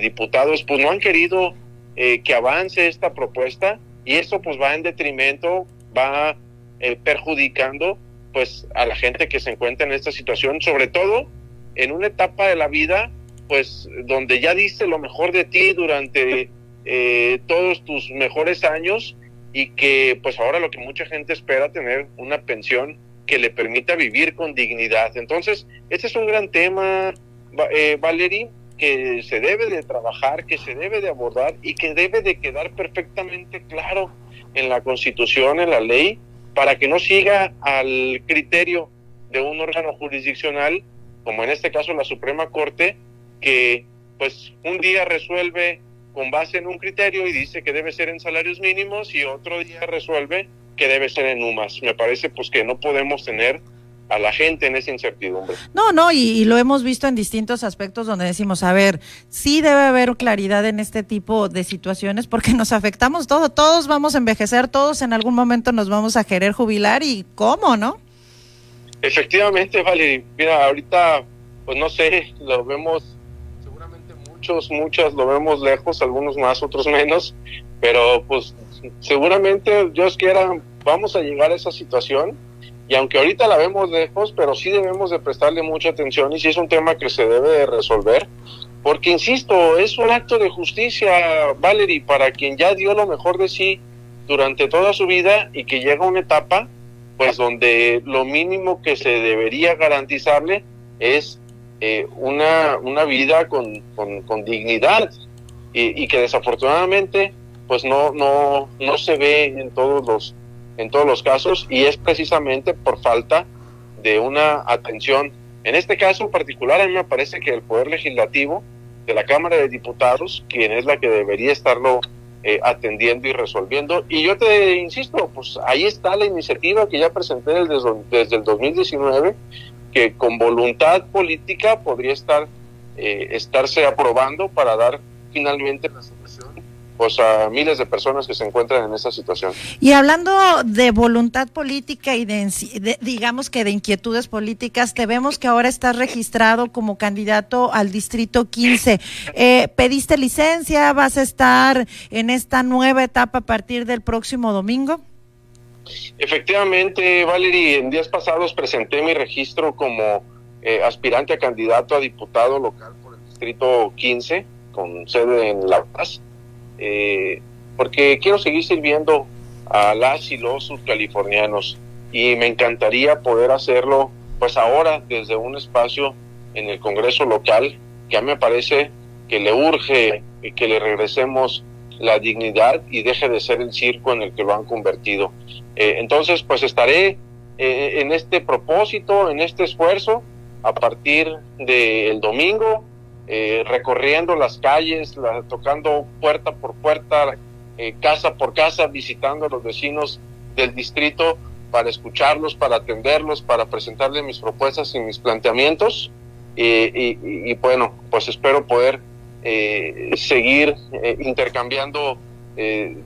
Diputados, pues no han querido eh, que avance esta propuesta y esto pues va en detrimento, va eh, perjudicando pues a la gente que se encuentra en esta situación, sobre todo en una etapa de la vida pues donde ya diste lo mejor de ti durante eh, todos tus mejores años y que pues ahora lo que mucha gente espera tener una pensión que le permita vivir con dignidad. Entonces, este es un gran tema, eh, que se debe de trabajar, que se debe de abordar y que debe de quedar perfectamente claro en la Constitución, en la ley, para que no siga al criterio de un órgano jurisdiccional, como en este caso la Suprema Corte, que pues un día resuelve con base en un criterio y dice que debe ser en salarios mínimos y otro día resuelve que debe ser en UMAS. Me parece pues que no podemos tener a la gente en esa incertidumbre. No, no, y, lo hemos visto en distintos aspectos donde decimos, a ver, sí debe haber claridad en este tipo de situaciones porque nos afectamos todo, todos vamos a envejecer, todos en algún momento nos vamos a querer jubilar y cómo, ¿no? Efectivamente, vale, mira, ahorita, pues no sé, lo vemos, muchos, muchas lo vemos lejos, algunos más, otros menos, pero pues seguramente Dios quiera, vamos a llegar a esa situación y aunque ahorita la vemos lejos, pero sí debemos de prestarle mucha atención y sí es un tema que se debe de resolver, porque insisto, es un acto de justicia, Valerie, para quien ya dio lo mejor de sí durante toda su vida y que llega una etapa, pues donde lo mínimo que se debería garantizarle es eh, una, una vida con, con, dignidad y, que desafortunadamente pues no, no, no se ve en todos los, en todos los casos y es precisamente por falta de una atención. En este caso particular, a mí me parece que el Poder Legislativo de la Cámara de Diputados, quien es la que debería estarlo eh, atendiendo y resolviendo. Y yo te insisto, pues ahí está la iniciativa que ya presenté desde, desde el 2019, que con voluntad política podría estar eh, estarse aprobando para dar finalmente la pues a miles de personas que se encuentran en esa situación. Y hablando de voluntad política y de, digamos que de inquietudes políticas, te vemos que ahora estás registrado como candidato al distrito 15. Eh, ¿Pediste licencia? ¿Vas a estar en esta nueva etapa a partir del próximo domingo? Efectivamente, Valerie, en días pasados presenté mi registro como eh, aspirante a candidato a diputado local por el distrito 15, con sede en La Paz eh, porque quiero seguir sirviendo a las y los subcalifornianos y me encantaría poder hacerlo pues ahora desde un espacio en el Congreso local que a mí me parece que le urge que le regresemos la dignidad y deje de ser el circo en el que lo han convertido. Eh, entonces, pues estaré eh, en este propósito, en este esfuerzo, a partir del domingo eh, recorriendo las calles, tocando puerta por puerta, eh, casa por casa, visitando a los vecinos del distrito para escucharlos, para atenderlos, para presentarles mis propuestas y mis planteamientos. y, bueno, pues espero poder eh, seguir intercambiando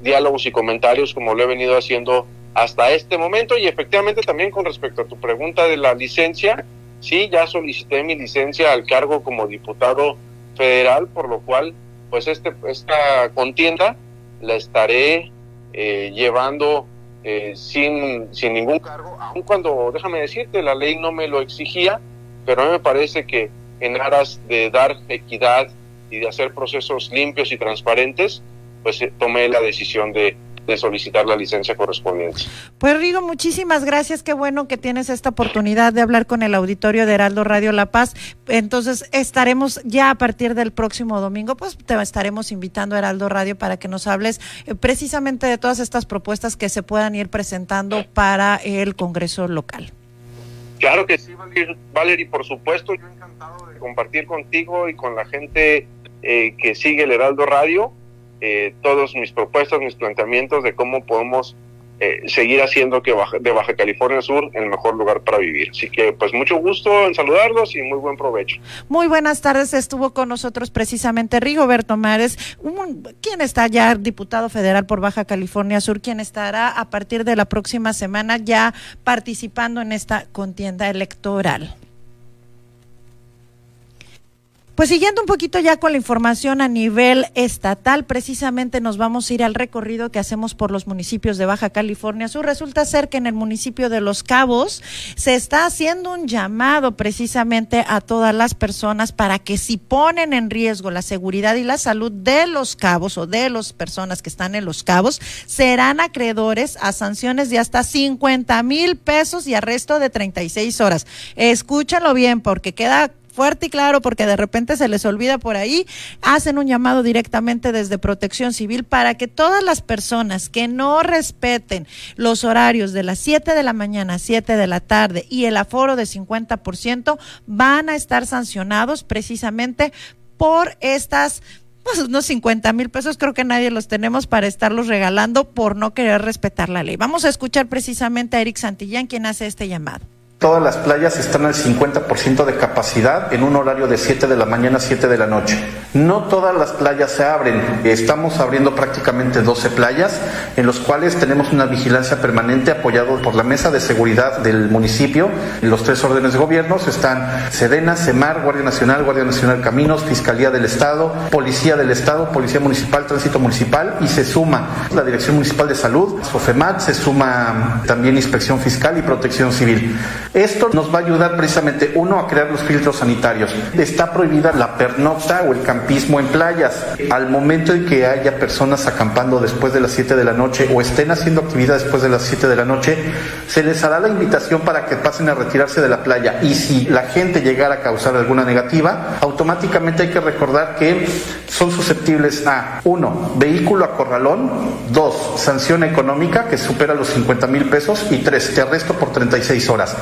diálogos y comentarios como lo he venido haciendo hasta este momento y efectivamente también con respecto a tu pregunta de la licencia, Sí, ya solicité mi licencia al cargo como diputado federal, por lo cual, pues este, esta contienda la estaré eh, llevando eh, sin, sin ningún cargo, aun cuando, déjame decirte, la ley no me lo exigía, pero a mí me parece que en aras de dar equidad y de hacer procesos limpios y transparentes, pues eh, tomé la decisión de, de solicitar la licencia correspondiente. Pues Rigo, muchísimas gracias. Qué bueno que tienes esta oportunidad de hablar con el auditorio de Heraldo Radio La Paz. Entonces estaremos ya a partir del próximo domingo, pues te estaremos invitando a Heraldo Radio para que nos hables eh, precisamente de todas estas propuestas que se puedan ir presentando para el Congreso local. Claro que sí, Valerie, por supuesto, yo encantado de compartir contigo y con la gente eh, que sigue el Heraldo Radio eh, todos mis propuestas, mis planteamientos de cómo podemos eh, seguir haciendo que de Baja California Sur el mejor lugar para vivir. Así que pues mucho gusto en saludarlos y muy buen provecho. Muy buenas tardes, estuvo con nosotros precisamente Rigoberto Mares, quien está ya diputado federal por Baja California Sur, quien estará a partir de la próxima semana ya participando en esta contienda electoral. Pues siguiendo un poquito ya con la información a nivel estatal, precisamente nos vamos a ir al recorrido que hacemos por los municipios de Baja California Sur. Resulta ser que en el municipio de Los Cabos se está haciendo un llamado precisamente a todas las personas para que si ponen en riesgo la seguridad y la salud de los cabos o de las personas que están en los cabos, serán acreedores a sanciones de hasta 50 mil pesos y arresto de 36 horas. Escúchalo bien porque queda fuerte y claro porque de repente se les olvida por ahí, hacen un llamado directamente desde Protección Civil para que todas las personas que no respeten los horarios de las 7 de la mañana a 7 de la tarde y el aforo de 50% van a estar sancionados precisamente por estas pues unos 50 mil pesos creo que nadie los tenemos para estarlos regalando por no querer respetar la ley. Vamos a escuchar precisamente a Eric Santillán quien hace este llamado. Todas las playas están al 50% de capacidad en un horario de 7 de la mañana a 7 de la noche. No todas las playas se abren. Estamos abriendo prácticamente 12 playas en los cuales tenemos una vigilancia permanente apoyado por la mesa de seguridad del municipio. Los tres órdenes de gobierno están Sedena, Semar, Guardia Nacional, Guardia Nacional Caminos, Fiscalía del Estado, Policía del Estado, Policía Municipal, Tránsito Municipal y se suma la Dirección Municipal de Salud, SOFEMAT, se suma también Inspección Fiscal y Protección Civil. Esto nos va a ayudar precisamente, uno, a crear los filtros sanitarios. Está prohibida la pernocta o el campismo en playas. Al momento en que haya personas acampando después de las 7 de la noche o estén haciendo actividad después de las 7 de la noche, se les hará la invitación para que pasen a retirarse de la playa. Y si la gente llegara a causar alguna negativa, automáticamente hay que recordar que son susceptibles a, uno, vehículo a corralón, dos, sanción económica que supera los 50 mil pesos y tres, te arresto por 36 horas.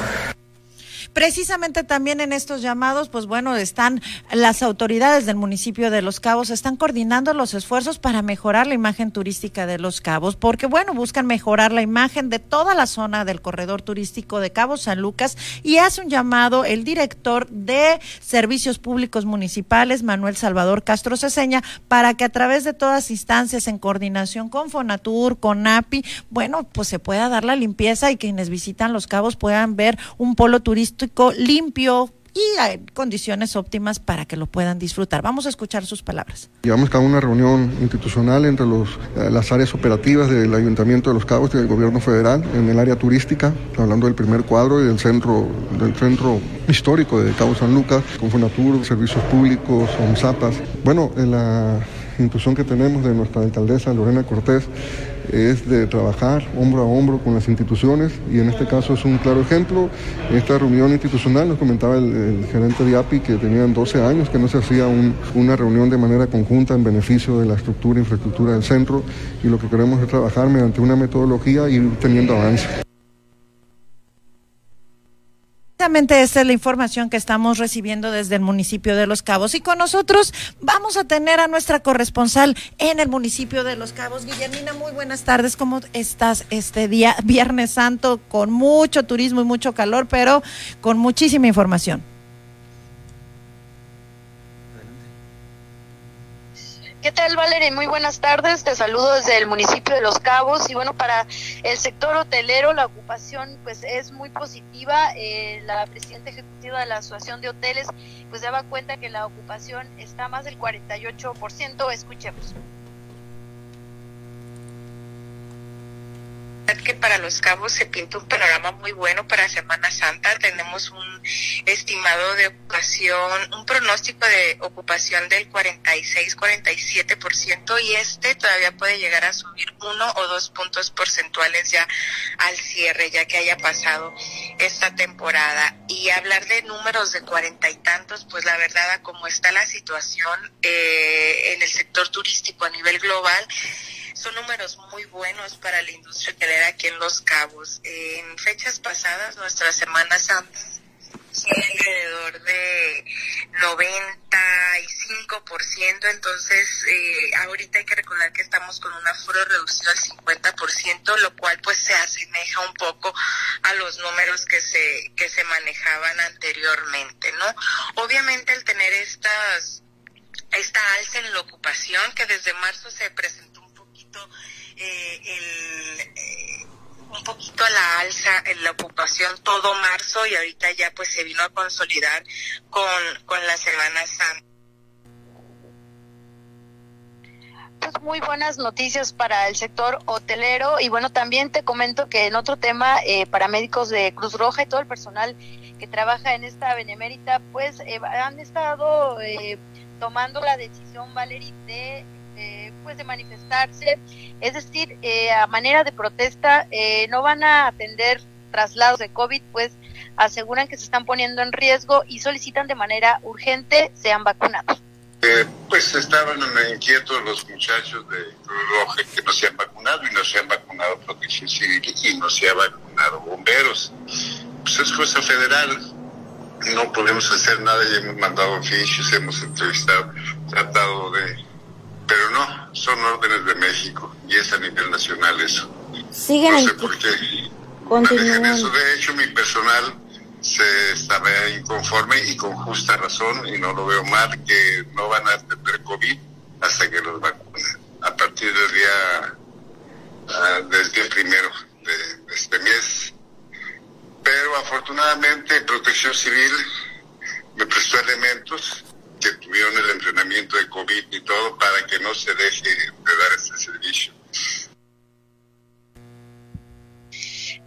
Precisamente también en estos llamados, pues bueno, están las autoridades del municipio de Los Cabos, están coordinando los esfuerzos para mejorar la imagen turística de Los Cabos, porque bueno, buscan mejorar la imagen de toda la zona del corredor turístico de Cabo San Lucas y hace un llamado el director de Servicios Públicos Municipales, Manuel Salvador Castro Ceseña, para que a través de todas instancias en coordinación con Fonatur, con API, bueno, pues se pueda dar la limpieza y quienes visitan Los Cabos puedan ver un polo turístico limpio y condiciones óptimas para que lo puedan disfrutar. Vamos a escuchar sus palabras. Llevamos cada una reunión institucional entre los, eh, las áreas operativas del Ayuntamiento de Los Cabos y del Gobierno Federal en el área turística, hablando del primer cuadro y del centro, del centro histórico de Cabo San Lucas, con Fonatur, Servicios Públicos, ONSAPAS. Bueno, en la institución que tenemos de nuestra alcaldesa Lorena Cortés es de trabajar hombro a hombro con las instituciones y en este caso es un claro ejemplo. Esta reunión institucional nos comentaba el, gerente de API que tenían 12 años que no se hacía una reunión de manera conjunta en beneficio de la estructura e infraestructura del centro y lo que queremos es trabajar mediante una metodología y ir teniendo avance. Exactamente esta es la información que estamos recibiendo desde el municipio de Los Cabos. Y con nosotros vamos a tener a nuestra corresponsal en el municipio de Los Cabos. Guillermina, muy buenas tardes. ¿Cómo estás este día, <laughs> Viernes Santo, con mucho turismo y mucho calor, pero con muchísima información? ¿Qué tal, Valeria? Muy buenas tardes. Te saludo desde el municipio de Los Cabos. Y bueno, para el sector hotelero, la ocupación pues es muy positiva. Eh, la presidenta ejecutiva de la Asociación de Hoteles pues daba cuenta que la ocupación está más del 48%. Escuchemos. Que para los cabos se pinta un panorama muy bueno para Semana Santa. Tenemos un estimado de ocupación, un pronóstico de ocupación del 46-47% y este todavía puede llegar a subir uno o dos puntos porcentuales ya al cierre, ya que haya pasado esta temporada. Y hablar de números de cuarenta y tantos, pues la verdad, como está la situación eh, en el sector turístico a nivel global, son números muy buenos para la industria hotelera aquí en Los Cabos. En fechas pasadas, nuestra Semana Santa fue alrededor de 95%, entonces eh, ahorita hay que recordar que estamos con un aforo reducido al 50%, lo cual pues se asemeja un poco a los números que se que se manejaban anteriormente, ¿no? Obviamente el tener estas esta alza en la ocupación que desde marzo se presentó eh, el, eh, un poquito a la alza en la ocupación todo marzo y ahorita ya pues se vino a consolidar con, con la Semana. Pues muy buenas noticias para el sector hotelero y bueno también te comento que en otro tema eh, para médicos de Cruz Roja y todo el personal que trabaja en esta benemérita pues eh, han estado eh, tomando la decisión Valerie de pues de manifestarse, es decir, eh, a manera de protesta, eh, no van a atender traslados de COVID, pues aseguran que se están poniendo en riesgo y solicitan de manera urgente sean vacunados. Eh, pues estaban inquietos los muchachos de Cruz que no se han vacunado y no se han vacunado Protección Civil y no se ha vacunado bomberos. Pues es cosa federal, no podemos hacer nada y hemos mandado oficios, hemos entrevistado, tratado de pero no, son órdenes de México y es a nivel nacional eso. Siguen no sé por qué eso. De hecho, mi personal se estaba inconforme y con justa razón, y no lo veo mal, que no van a tener COVID hasta que los vacunen. A partir del día, uh, del día primero de este mes. Pero afortunadamente Protección Civil me prestó elementos que tuvieron el entrenamiento de COVID y todo para que no se deje de dar este servicio.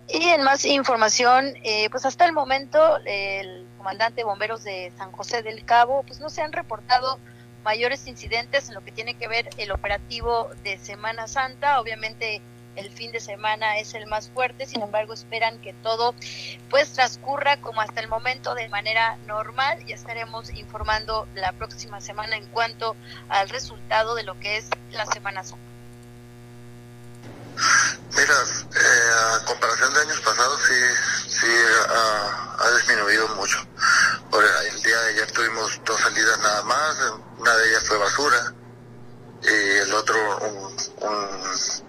Y en más información, eh, pues hasta el momento el comandante de bomberos de San José del Cabo, pues no se han reportado mayores incidentes en lo que tiene que ver el operativo de Semana Santa. Obviamente el fin de semana es el más fuerte, sin embargo esperan que todo pues transcurra como hasta el momento de manera normal y estaremos informando la próxima semana en cuanto al resultado de lo que es la Semana Santa. Mira, eh, a comparación de años pasados sí, sí ha, disminuido mucho. el día de ayer tuvimos dos salidas nada más, una de ellas fue basura, y el otro un,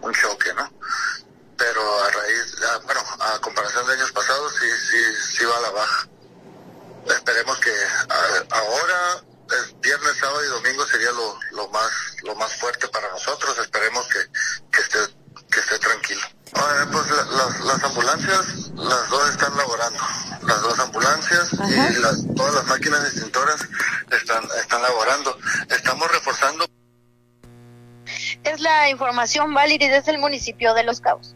un, choque, ¿no? Pero a raíz, bueno, a comparación de años pasados sí, sí, sí va a la baja. Esperemos que ahora, es viernes, sábado y domingo sería lo, lo más lo más fuerte para nosotros. Esperemos que, que esté que esté tranquilo. pues las, las ambulancias, las dos están laborando. Las dos ambulancias y las, todas las máquinas extintoras están, están laborando. Estamos reforzando. Es la información válida desde el municipio de Los Cabos.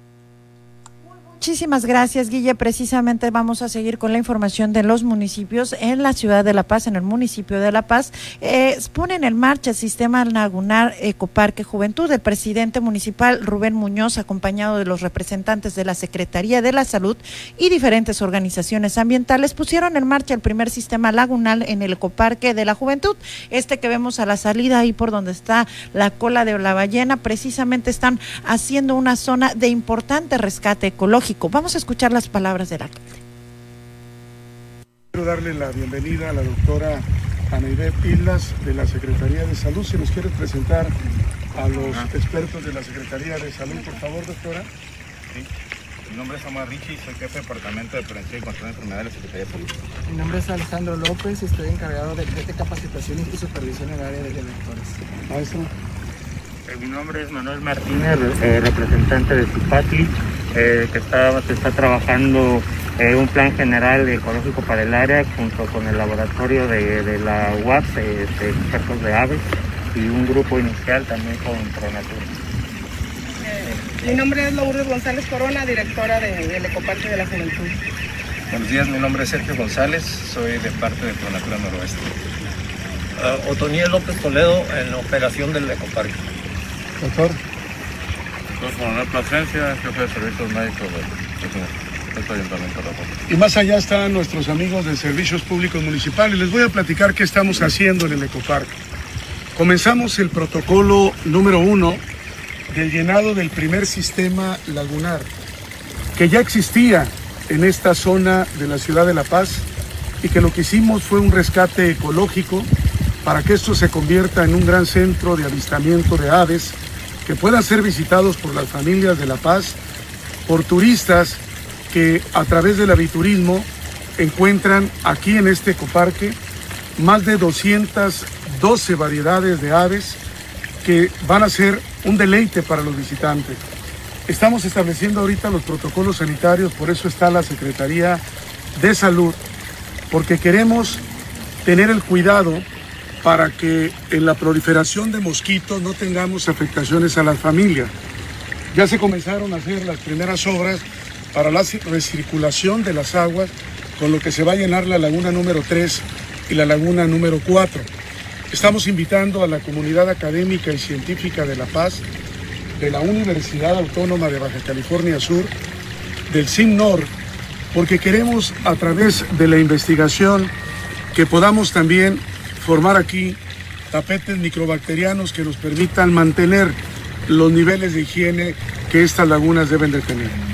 Muchísimas gracias, Guille. Precisamente vamos a seguir con la información de los municipios en la ciudad de La Paz, en el municipio de La Paz. Eh, ponen en marcha el sistema Lagunar Ecoparque Juventud. El presidente municipal Rubén Muñoz, acompañado de los representantes de la Secretaría de la Salud y diferentes organizaciones ambientales, pusieron en marcha el primer sistema lagunal en el Ecoparque de la Juventud. Este que vemos a la salida ahí por donde está la cola de la ballena, precisamente están haciendo una zona de importante rescate ecológico Vamos a escuchar las palabras del alcalde. Quiero darle la bienvenida a la doctora Anaide Pilas de la Secretaría de Salud. Si nos quiere presentar a los expertos de la Secretaría de Salud, por favor, doctora. Mi nombre es Omar Richie, soy jefe de Departamento de Prevención y Control de Enfermedades de la Secretaría de Salud. Mi nombre es Alejandro López, estoy encargado de, de capacitación y supervisión en el área de electores. Maestro. Eh, mi nombre es Manuel Martínez, eh, representante de Zupatli, eh, que está, se está trabajando un plan general ecológico para el área junto con el laboratorio de, la UAPS, de expertos de aves, y un grupo inicial también con Pronatura. Mi nombre es Lourdes González Corona, directora de, del Ecoparque de la Juventud. Buenos días, mi nombre es Sergio González, soy de parte de Pronatura Noroeste. Uh, Otoniel López Toledo en la operación del Ecoparque. Doctor. Doctor Manuel Plasencia, jefe de servicios médicos de este ayuntamiento de Y más allá están nuestros amigos de Servicios Públicos Municipales. Les voy a platicar qué estamos haciendo en el Ecoparque. Comenzamos el protocolo número uno del llenado del primer sistema lagunar, que ya existía en esta zona de la ciudad de La Paz y que lo que hicimos fue un rescate ecológico para que esto se convierta en un gran centro de avistamiento de aves que puedan ser visitados por las familias de La Paz, por turistas que a través del aviturismo encuentran aquí en este ecoparque más de 212 variedades de aves que van a ser un deleite para los visitantes. Estamos estableciendo ahorita los protocolos sanitarios, por eso está la Secretaría de Salud, porque queremos tener el cuidado para que en la proliferación de mosquitos no tengamos afectaciones a las familias. Ya se comenzaron a hacer las primeras obras para la recirculación de las aguas, con lo que se va a llenar la laguna número 3 y la laguna número 4. Estamos invitando a la comunidad académica y científica de La Paz, de la Universidad Autónoma de Baja California Sur, del CIMNOR, porque queremos a través de la investigación que podamos también formar aquí tapetes microbacterianos que nos permitan mantener los niveles de higiene que estas lagunas deben de tener.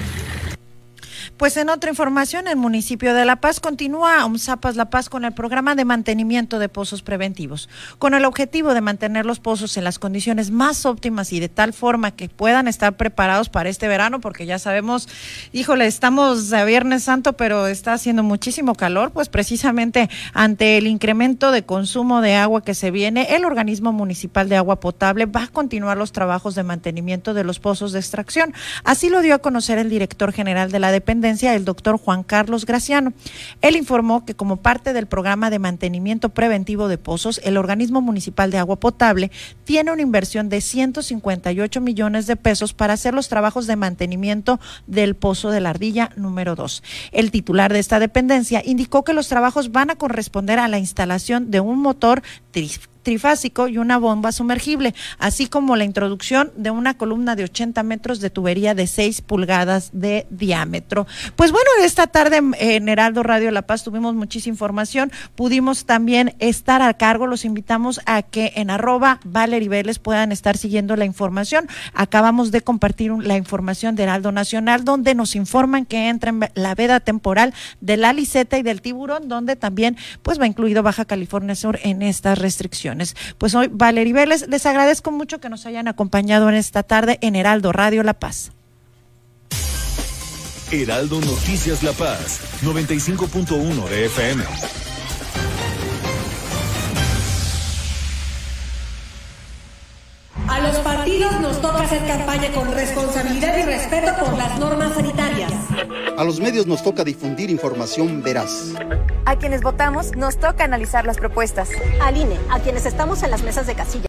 Pues en otra información, el municipio de La Paz continúa UMSAPAS La Paz con el programa de mantenimiento de pozos preventivos, con el objetivo de mantener los pozos en las condiciones más óptimas y de tal forma que puedan estar preparados para este verano, porque ya sabemos, híjole, estamos a Viernes Santo, pero está haciendo muchísimo calor, pues precisamente ante el incremento de consumo de agua que se viene, el organismo municipal de agua potable va a continuar los trabajos de mantenimiento de los pozos de extracción. Así lo dio a conocer el director general de la dependencia el doctor Juan Carlos Graciano. Él informó que como parte del programa de mantenimiento preventivo de pozos, el organismo municipal de agua potable tiene una inversión de 158 millones de pesos para hacer los trabajos de mantenimiento del pozo de la ardilla número 2. El titular de esta dependencia indicó que los trabajos van a corresponder a la instalación de un motor y una bomba sumergible, así como la introducción de una columna de 80 metros de tubería de 6 pulgadas de diámetro. Pues bueno, esta tarde en Heraldo Radio La Paz tuvimos muchísima información, pudimos también estar a cargo, los invitamos a que en arroba Valerie Vélez puedan estar siguiendo la información. Acabamos de compartir la información de Heraldo Nacional, donde nos informan que entra en la veda temporal de la liceta y del tiburón, donde también pues va incluido Baja California Sur en estas restricciones. Pues hoy, Valerie Vélez, les agradezco mucho que nos hayan acompañado en esta tarde en Heraldo Radio La Paz. Heraldo Noticias La Paz, 95.1 de FM. A los partidos nos toca hacer campaña con responsabilidad y respeto por las normas sanitarias. A los medios nos toca difundir información veraz. A quienes votamos nos toca analizar las propuestas. Al INE, a quienes estamos en las mesas de casilla